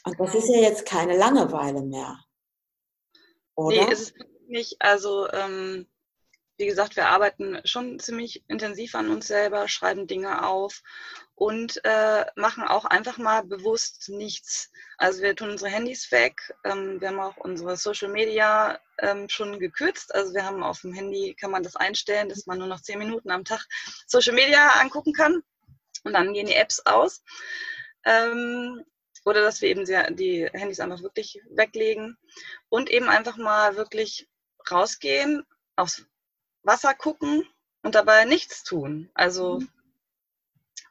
Und das ist ja jetzt keine Langeweile mehr. Oder? Nee, ist nicht. Also ähm, wie gesagt, wir arbeiten schon ziemlich intensiv an uns selber, schreiben Dinge auf und äh, machen auch einfach mal bewusst nichts. Also wir tun unsere Handys weg, ähm, wir haben auch unsere Social Media ähm, schon gekürzt. Also wir haben auf dem Handy, kann man das einstellen, dass man nur noch zehn Minuten am Tag Social Media angucken kann und dann gehen die Apps aus. Ähm, oder dass wir eben die Handys einfach wirklich weglegen und eben einfach mal wirklich rausgehen, aufs Wasser gucken und dabei nichts tun. Also mhm.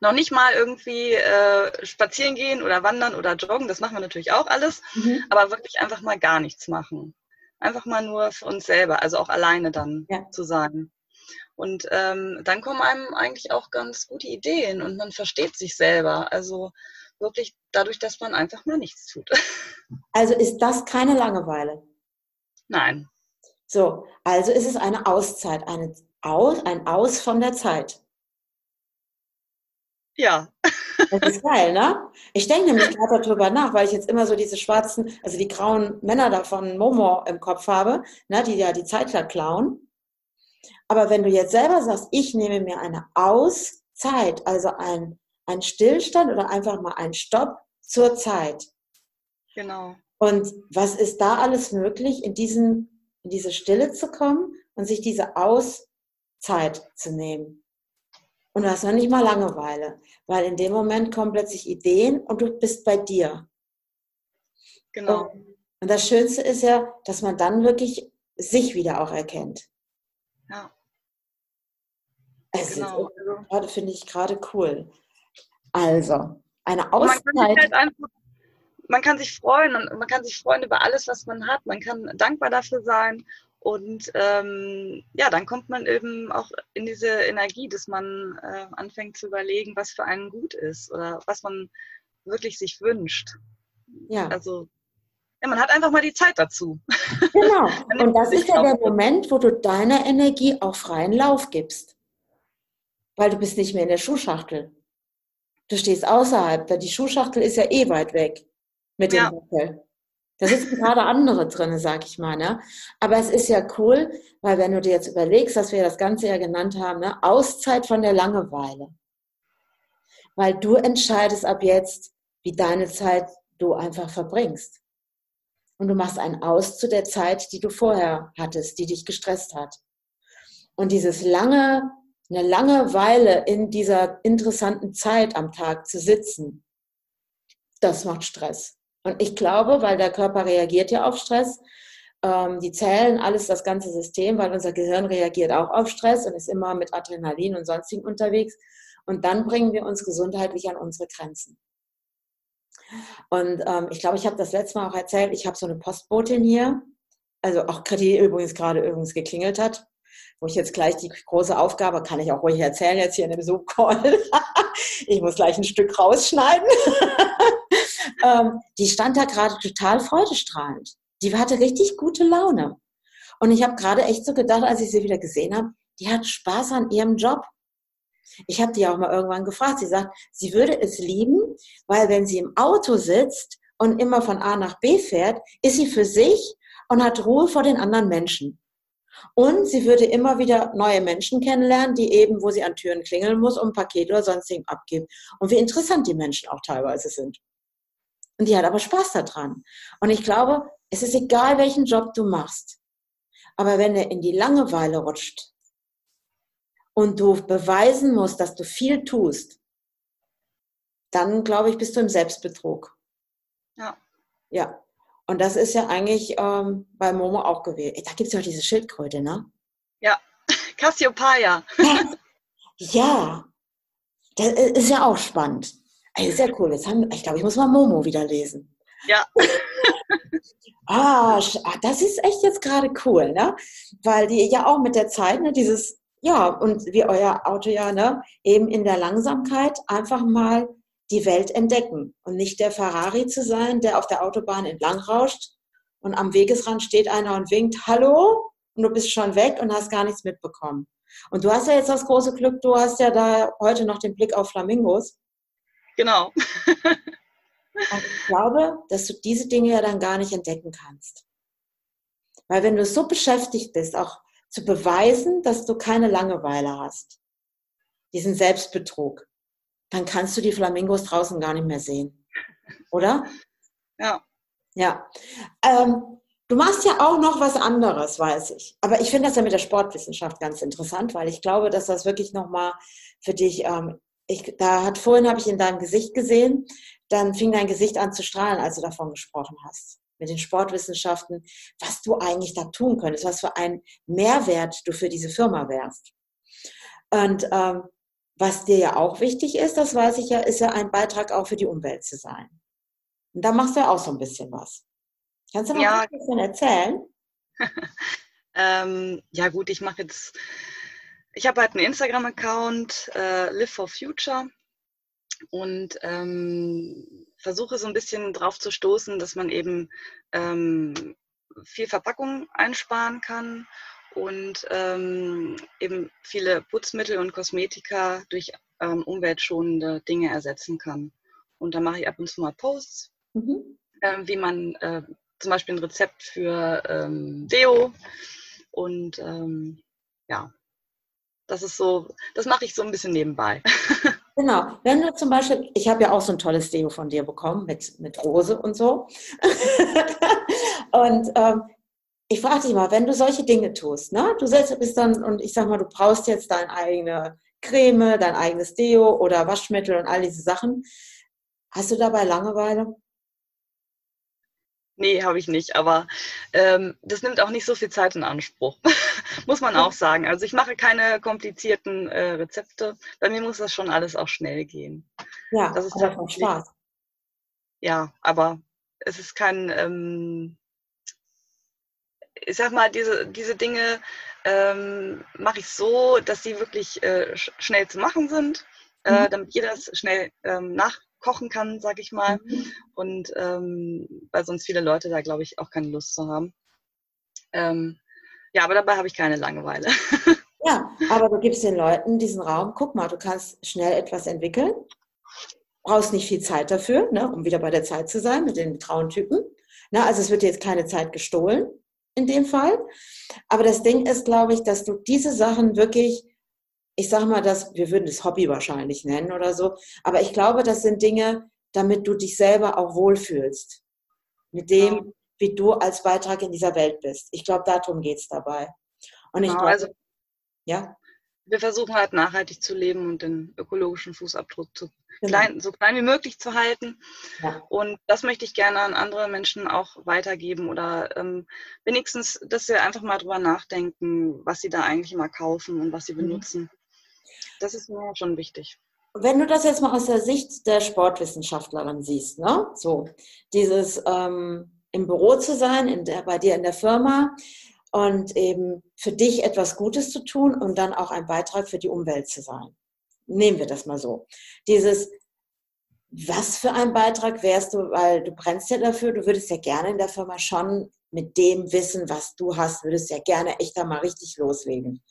Noch nicht mal irgendwie äh, spazieren gehen oder wandern oder joggen, das machen wir natürlich auch alles, mhm. aber wirklich einfach mal gar nichts machen. Einfach mal nur für uns selber, also auch alleine dann ja. zu sein. Und ähm, dann kommen einem eigentlich auch ganz gute Ideen und man versteht sich selber. Also wirklich dadurch, dass man einfach mal nichts tut. [laughs] Also ist das keine Langeweile? Nein. So, also ist es eine Auszeit, eine Aus, ein Aus von der Zeit. Ja. [laughs] Das ist geil, ne? Ich denke nämlich gerade darüber nach, weil ich jetzt immer so diese schwarzen, also die grauen Männer da von Momo im Kopf habe, ne, die ja die Zeit klauen. Aber wenn du jetzt selber sagst, ich nehme mir eine Auszeit, also ein, ein Stillstand oder einfach mal ein Stopp zur Zeit. Genau. Und was ist da alles möglich, in, diesen, in diese Stille zu kommen und sich diese Auszeit zu nehmen? Und du hast noch nicht mal Langeweile, weil in dem Moment kommen plötzlich Ideen und du bist bei dir. Genau. Und, und das Schönste ist ja, dass man dann wirklich sich wieder auch erkennt. Ja. Genau. ist gerade finde ich gerade cool. Also, eine Auszeit. Man kann, halt einfach, man kann sich freuen und man kann sich freuen über alles, was man hat. Man kann dankbar dafür sein und ähm, ja, dann kommt man eben auch in diese Energie, dass man äh, anfängt zu überlegen, was für einen gut ist oder was man wirklich sich wünscht. Ja. Also ja, man hat einfach mal die Zeit dazu. Genau. [laughs] Und das ist ja der Moment, wo du deiner Energie auch freien Lauf gibst. Weil du bist nicht mehr in der Schuhschachtel. Du stehst außerhalb, weil die Schuhschachtel ist ja eh weit weg mit dem ja. Da sitzen gerade andere drin, sag ich mal. Ne? Aber es ist ja cool, weil wenn du dir jetzt überlegst, dass wir das Ganze ja genannt haben, ne? Auszeit von der Langeweile. Weil du entscheidest ab jetzt, wie deine Zeit du einfach verbringst. Und du machst einen Aus zu der Zeit, die du vorher hattest, die dich gestresst hat. Und dieses lange, eine lange Weile in dieser interessanten Zeit am Tag zu sitzen, das macht Stress. Und ich glaube, weil der Körper reagiert ja auf Stress, ähm, die Zellen, alles das ganze System, weil unser Gehirn reagiert auch auf Stress und ist immer mit Adrenalin und sonstigen unterwegs. Und dann bringen wir uns gesundheitlich an unsere Grenzen. Und ähm, ich glaube, ich habe das letzte Mal auch erzählt, ich habe so eine Postbotin hier, also auch die übrigens gerade übrigens geklingelt hat, wo ich jetzt gleich die große Aufgabe, kann ich auch ruhig erzählen, jetzt hier in dem Zoom-Call. [laughs] ich muss gleich ein Stück rausschneiden. [laughs] ähm, die stand da gerade total freudestrahlend. Die hatte richtig gute Laune. Und ich habe gerade echt so gedacht, als ich sie wieder gesehen habe, die hat Spaß an ihrem Job. Ich habe die auch mal irgendwann gefragt. Sie sagt, sie würde es lieben, weil wenn sie im Auto sitzt und immer von A nach B fährt, ist sie für sich und hat Ruhe vor den anderen Menschen. Und sie würde immer wieder neue Menschen kennenlernen, die eben, wo sie an Türen klingeln muss, um ein Paket oder sonstigen abgeben. Und wie interessant die Menschen auch teilweise sind. Und die hat aber Spaß daran. Und ich glaube, es ist egal, welchen Job du machst. Aber wenn er in die Langeweile rutscht und du beweisen musst, dass du viel tust, dann glaube ich, bist du im Selbstbetrug. Ja. Ja. Und das ist ja eigentlich ähm, bei Momo auch gewählt. Da gibt es ja auch diese Schildkröte, ne? Ja, [laughs] Cassiopeia. ja, das ist ja auch spannend. Ey, sehr cool. Jetzt haben, ich glaube, ich muss mal Momo wieder lesen. Ja. [laughs] ah, das ist echt jetzt gerade cool, ne? Weil die ja auch mit der Zeit, ne, dieses, ja, und wie euer Auto ja, ne, eben in der Langsamkeit einfach mal die Welt entdecken und nicht der Ferrari zu sein, der auf der Autobahn entlang rauscht und am Wegesrand steht einer und winkt, hallo, und du bist schon weg und hast gar nichts mitbekommen. Und du hast ja jetzt das große Glück, du hast ja da heute noch den Blick auf Flamingos. Genau. [laughs] und ich glaube, dass du diese Dinge ja dann gar nicht entdecken kannst. Weil wenn du so beschäftigt bist, auch zu beweisen, dass du keine Langeweile hast, diesen Selbstbetrug, dann kannst du die Flamingos draußen gar nicht mehr sehen. Oder? [laughs] Ja. Ja. Ähm, du machst ja auch noch was anderes, weiß ich. Aber ich finde das ja mit der Sportwissenschaft ganz interessant, weil ich glaube, dass das wirklich nochmal für dich, ähm, ich, da hat vorhin habe ich in deinem Gesicht gesehen, dann fing dein Gesicht an zu strahlen, als du davon gesprochen hast. Mit den Sportwissenschaften, was du eigentlich da tun könntest, was für ein Mehrwert du für diese Firma wärst. Und ähm, was dir ja auch wichtig ist, das weiß ich ja, ist ja ein Beitrag auch für die Umwelt zu sein. Und da machst du ja auch so ein bisschen was. Kannst du noch ja. ein bisschen erzählen? [laughs] ähm, ja gut, ich mache jetzt, ich habe halt einen Instagram-Account, äh, Live for Future und ähm, versuche so ein bisschen drauf zu stoßen, dass man eben ähm, viel Verpackung einsparen kann und ähm, eben viele Putzmittel und Kosmetika durch ähm, umweltschonende Dinge ersetzen kann. Und da mache ich ab und zu mal Posts, mhm. äh, wie man äh, zum Beispiel ein Rezept für ähm, Deo und ähm, ja, das ist so, das mache ich so ein bisschen nebenbei. [laughs] Genau. Wenn du zum Beispiel, ich habe ja auch so ein tolles Deo von dir bekommen mit, mit Rose und so. [laughs] und ähm, ich frage dich mal, wenn du solche Dinge tust, ne? du selbst bist dann, und ich sag mal, du brauchst jetzt deine eigene Creme, dein eigenes Deo oder Waschmittel und all diese Sachen. Hast du dabei Langeweile? Nee, habe ich nicht, aber ähm, das nimmt auch nicht so viel Zeit in Anspruch, [laughs] muss man auch sagen. Also ich mache keine komplizierten äh, Rezepte. Bei mir muss das schon alles auch schnell gehen. Ja, das ist aber Spaß. Ja, aber es ist kein, ähm, ich sag mal, diese, diese Dinge ähm, mache ich so, dass sie wirklich äh, schnell zu machen sind, äh, mhm. damit jeder es schnell ähm, nachkochen kann, sag ich mal. Mhm. Und ähm, weil sonst viele Leute da, glaube ich, auch keine Lust zu haben. Ähm, ja, aber dabei habe ich keine Langeweile. [laughs] Ja, aber du gibst den Leuten diesen Raum, guck mal, du kannst schnell etwas entwickeln, brauchst nicht viel Zeit dafür, ne, um wieder bei der Zeit zu sein mit den Trauentypen. Ne, also es wird jetzt keine Zeit gestohlen in dem Fall. Aber das Ding ist, glaube ich, dass du diese Sachen wirklich, ich sage mal, dass wir würden das Hobby wahrscheinlich nennen oder so, aber ich glaube, das sind Dinge, damit du dich selber auch wohlfühlst. Mit dem, ja. wie du als Beitrag in dieser Welt bist. Ich glaube, darum geht es dabei. Und ich genau, glaube, also, ja. Wir versuchen halt nachhaltig zu leben und den ökologischen Fußabdruck zu genau. klein, so klein wie möglich zu halten. Ja. Und das möchte ich gerne an andere Menschen auch weitergeben oder ähm, wenigstens, dass sie einfach mal drüber nachdenken, was sie da eigentlich immer kaufen und was sie mhm. benutzen. Das ist mir schon wichtig. Wenn du das jetzt mal aus der Sicht der Sportwissenschaftlerin siehst, ne? so dieses ähm, im Büro zu sein, in der, bei dir in der Firma und eben für dich etwas Gutes zu tun und dann auch ein Beitrag für die Umwelt zu sein. Nehmen wir das mal so. Dieses, was für ein Beitrag wärst du, weil du brennst ja dafür, du würdest ja gerne in der Firma schon mit dem Wissen, was du hast, würdest ja gerne echt da mal richtig loslegen.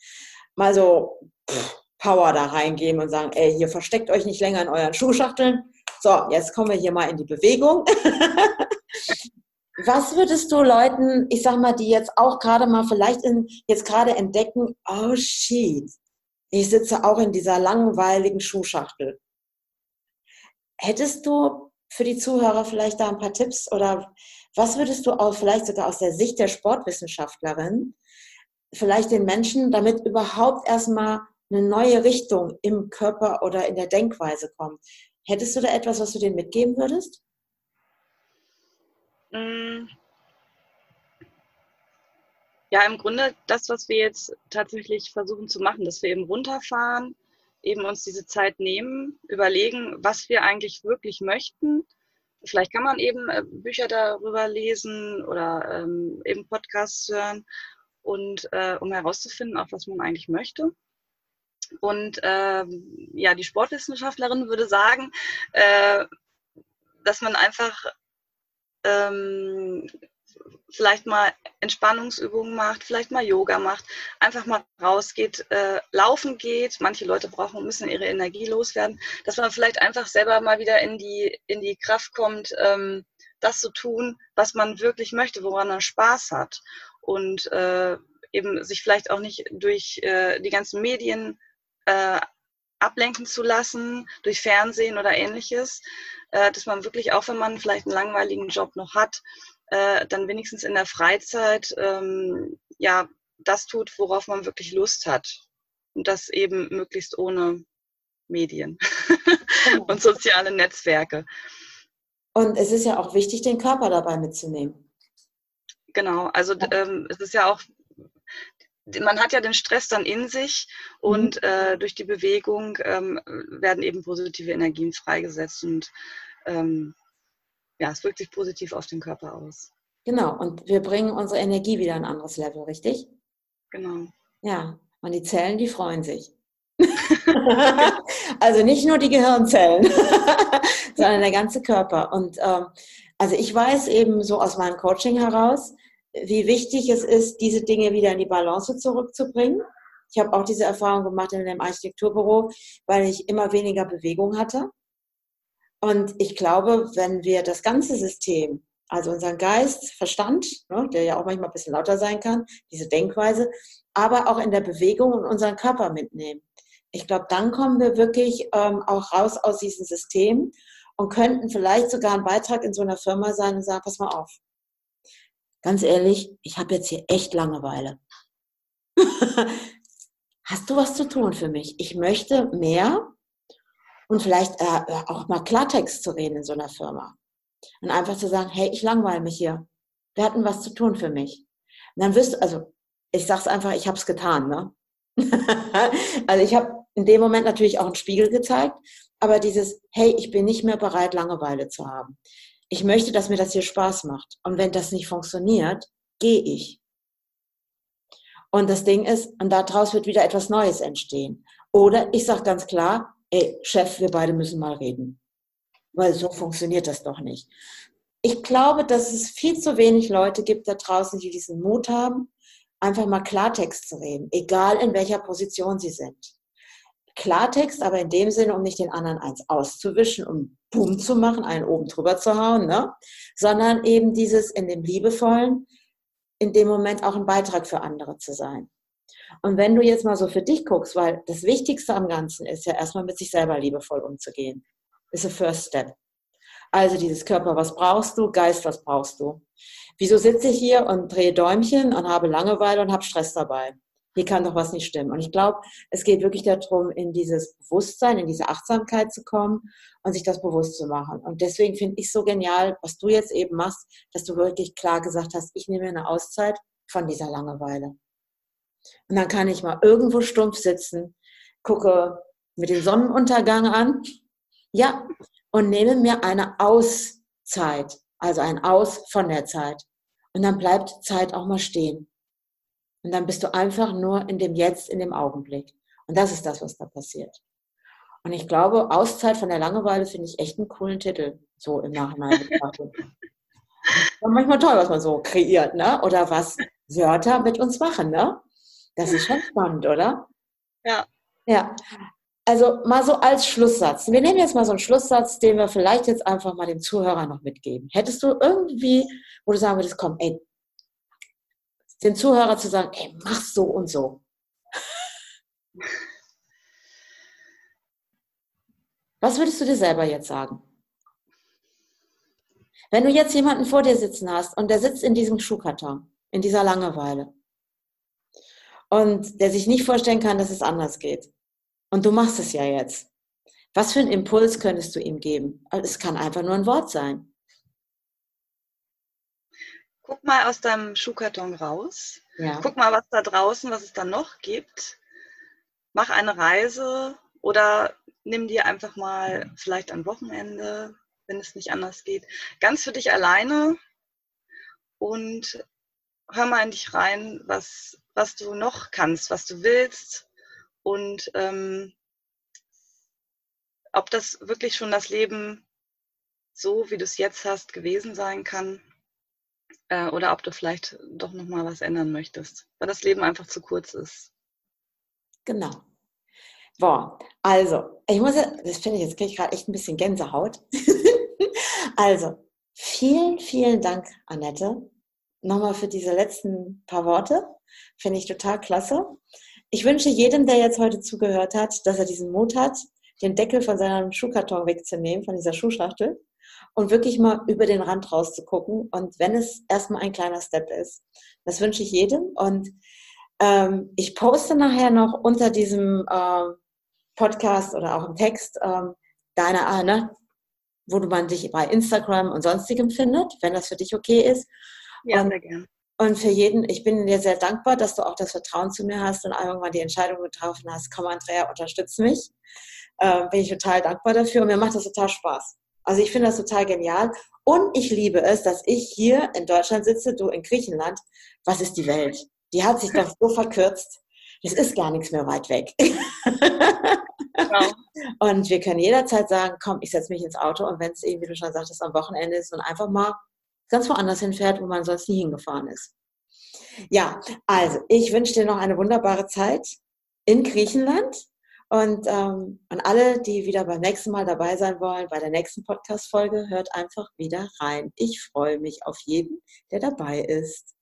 Mal so pff, Power da reingeben und sagen, ey, hier versteckt euch nicht länger in euren Schuhschachteln. So, jetzt kommen wir hier mal in die Bewegung. [laughs] Was würdest du Leuten, ich sag mal, die jetzt auch gerade mal vielleicht in, jetzt gerade entdecken, oh shit, ich sitze auch in dieser langweiligen Schuhschachtel. Hättest du für die Zuhörer vielleicht da ein paar Tipps oder was würdest du auch vielleicht sogar aus der Sicht der Sportwissenschaftlerin vielleicht den Menschen damit überhaupt erstmal eine neue Richtung im Körper oder in der Denkweise kommt? Hättest du da etwas, was du denen mitgeben würdest? Mm. Ja, im Grunde das, was wir jetzt tatsächlich versuchen zu machen, dass wir eben runterfahren, eben uns diese Zeit nehmen, überlegen, was wir eigentlich wirklich möchten. Vielleicht kann man eben äh, Bücher darüber lesen oder ähm, eben Podcasts hören und äh, um herauszufinden, auch was man eigentlich möchte. Und ähm, ja, die Sportwissenschaftlerin würde sagen, äh, dass man einfach ähm, vielleicht mal Entspannungsübungen macht, vielleicht mal Yoga macht, einfach mal rausgeht, äh, laufen geht. Manche Leute brauchen, müssen ihre Energie loswerden, dass man vielleicht einfach selber mal wieder in die, in die Kraft kommt, ähm, das zu tun, was man wirklich möchte, woran man Spaß hat. Und äh, eben sich vielleicht auch nicht durch äh, die ganzen Medien äh, ablenken zu lassen, durch Fernsehen oder ähnliches, äh, dass man wirklich, auch wenn man vielleicht einen langweiligen Job noch hat, äh, dann wenigstens in der Freizeit ähm, ja das tut, worauf man wirklich Lust hat. Und das eben möglichst ohne Medien [laughs] und soziale Netzwerke. Und es ist ja auch wichtig, den Körper dabei mitzunehmen. Genau, also ähm, es ist ja auch man hat ja den Stress dann in sich mhm. und äh, durch die Bewegung ähm, werden eben positive Energien freigesetzt und ähm, ja, es wirkt sich positiv auf den Körper aus. Genau, und wir bringen unsere Energie wieder ein anderes Level, richtig? Genau. Ja, und die Zellen, die freuen sich. [laughs] also nicht nur die Gehirnzellen, [laughs] sondern der ganze Körper. Und ähm, also ich weiß eben so aus meinem Coaching heraus, wie wichtig es ist, diese Dinge wieder in die Balance zurückzubringen. Ich habe auch diese Erfahrung gemacht in dem Architekturbüro, weil ich immer weniger Bewegung hatte. Und ich glaube, wenn wir das ganze System, also unseren Geist, Verstand, ne, der ja auch manchmal ein bisschen lauter sein kann, diese Denkweise, aber auch in der Bewegung und unseren Körper mitnehmen. Ich glaube, dann kommen wir wirklich ähm, auch raus aus diesem System und könnten vielleicht sogar ein Beitrag in so einer Firma sein und sagen, pass mal auf, ganz ehrlich, ich habe jetzt hier echt Langeweile. [laughs] Hast du was zu tun für mich? Ich möchte mehr und vielleicht äh, äh, auch mal Klartext zu reden in so einer Firma. Und einfach zu sagen, hey, ich langweile mich hier. Wir hatten was zu tun für mich. Und dann wirst du, also ich sag's einfach, ich habe es getan. Ne? [laughs] also ich habe in dem Moment natürlich auch einen Spiegel gezeigt, aber dieses, hey, ich bin nicht mehr bereit, Langeweile zu haben ich möchte, dass mir das hier Spaß macht. Und wenn das nicht funktioniert, gehe ich. Und das Ding ist, und daraus wird wieder etwas Neues entstehen. Oder ich sage ganz klar, ey, Chef, wir beide müssen mal reden. Weil so funktioniert das doch nicht. Ich glaube, dass es viel zu wenig Leute gibt da draußen, die diesen Mut haben, einfach mal Klartext zu reden, egal in welcher Position sie sind. Klartext, aber in dem Sinne, um nicht den anderen eins auszuwischen, um Boom zu machen, einen oben drüber zu hauen, ne? sondern eben dieses in dem Liebevollen, in dem Moment auch ein Beitrag für andere zu sein. Und wenn du jetzt mal so für dich guckst, weil das Wichtigste am Ganzen ist ja erstmal mit sich selber liebevoll umzugehen, ist der First Step. Also dieses Körper, was brauchst du? Geist, was brauchst du? Wieso sitze ich hier und drehe Däumchen und habe Langeweile und habe Stress dabei? Hier kann doch was nicht stimmen. Und ich glaube, es geht wirklich darum, in dieses Bewusstsein, in diese Achtsamkeit zu kommen und sich das bewusst zu machen. Und deswegen finde ich so genial, was du jetzt eben machst, dass du wirklich klar gesagt hast, ich nehme eine Auszeit von dieser Langeweile. Und dann kann ich mal irgendwo stumpf sitzen, gucke mit dem Sonnenuntergang an, ja, und nehme mir eine Auszeit, also ein Aus von der Zeit. Und dann bleibt Zeit auch mal stehen. Und dann bist du einfach nur in dem Jetzt, in dem Augenblick. Und das ist das, was da passiert. Und ich glaube, Auszeit von der Langeweile finde ich echt einen coolen Titel, so im Nachhinein betrachtet. [laughs] manchmal toll, was man so kreiert, ne? Oder was Wörter mit uns machen, ne? Das ist schon spannend, oder? Ja. Ja. Also mal so als Schlusssatz. Wir nehmen jetzt mal so einen Schlusssatz, den wir vielleicht jetzt einfach mal dem Zuhörer noch mitgeben. Hättest du irgendwie, wo du sagen würdest, komm, ey, den Zuhörer zu sagen, ey, mach so und so. Was würdest du dir selber jetzt sagen? Wenn du jetzt jemanden vor dir sitzen hast und der sitzt in diesem Schuhkarton, in dieser Langeweile und der sich nicht vorstellen kann, dass es anders geht und du machst es ja jetzt, was für einen Impuls könntest du ihm geben? Es kann einfach nur ein Wort sein. Guck mal aus deinem Schuhkarton raus. Ja. Guck mal, was da draußen, was es da noch gibt. Mach eine Reise oder nimm dir einfach mal vielleicht ein Wochenende, wenn es nicht anders geht, ganz für dich alleine und hör mal in dich rein, was, was du noch kannst, was du willst und ähm, ob das wirklich schon das Leben so, wie du es jetzt hast, gewesen sein kann äh, oder ob du vielleicht doch noch mal was ändern möchtest, weil das Leben einfach zu kurz ist. Genau. Boah, also, ich muss, das finde ich, jetzt kriege ich gerade echt ein bisschen Gänsehaut. [laughs] also, vielen, vielen Dank, Annette, nochmal für diese letzten paar Worte. Finde ich total klasse. Ich wünsche jedem, der jetzt heute zugehört hat, dass er diesen Mut hat, den Deckel von seinem Schuhkarton wegzunehmen, von dieser Schuhschachtel und wirklich mal über den Rand rauszugucken. Und wenn es erstmal ein kleiner Step ist, das wünsche ich jedem. Und ähm, ich poste nachher noch unter diesem äh, Podcast oder auch im Text ähm, deine Ahne, wo du man dich bei Instagram und sonstigem findet, wenn das für dich okay ist. Ja, und, sehr gerne. Und für jeden, ich bin dir sehr dankbar, dass du auch das Vertrauen zu mir hast und irgendwann die Entscheidung getroffen hast, komm Andrea, unterstütze mich. Ähm, bin ich total dankbar dafür und mir macht das total Spaß. Also ich finde das total genial und ich liebe es, dass ich hier in Deutschland sitze, du in Griechenland. Was ist die Welt? Die hat sich doch so verkürzt. Das ist gar nichts mehr weit weg. Genau. [laughs] Und wir können jederzeit sagen, komm, ich setze mich ins Auto und wenn es eben, wie du schon sagtest, am Wochenende ist und einfach mal ganz woanders hinfährt, wo man sonst nie hingefahren ist. Ja, also ich wünsche dir noch eine wunderbare Zeit in Griechenland und ähm, an alle, die wieder beim nächsten Mal dabei sein wollen, bei der nächsten Podcast-Folge, hört einfach wieder rein. Ich freue mich auf jeden, der dabei ist.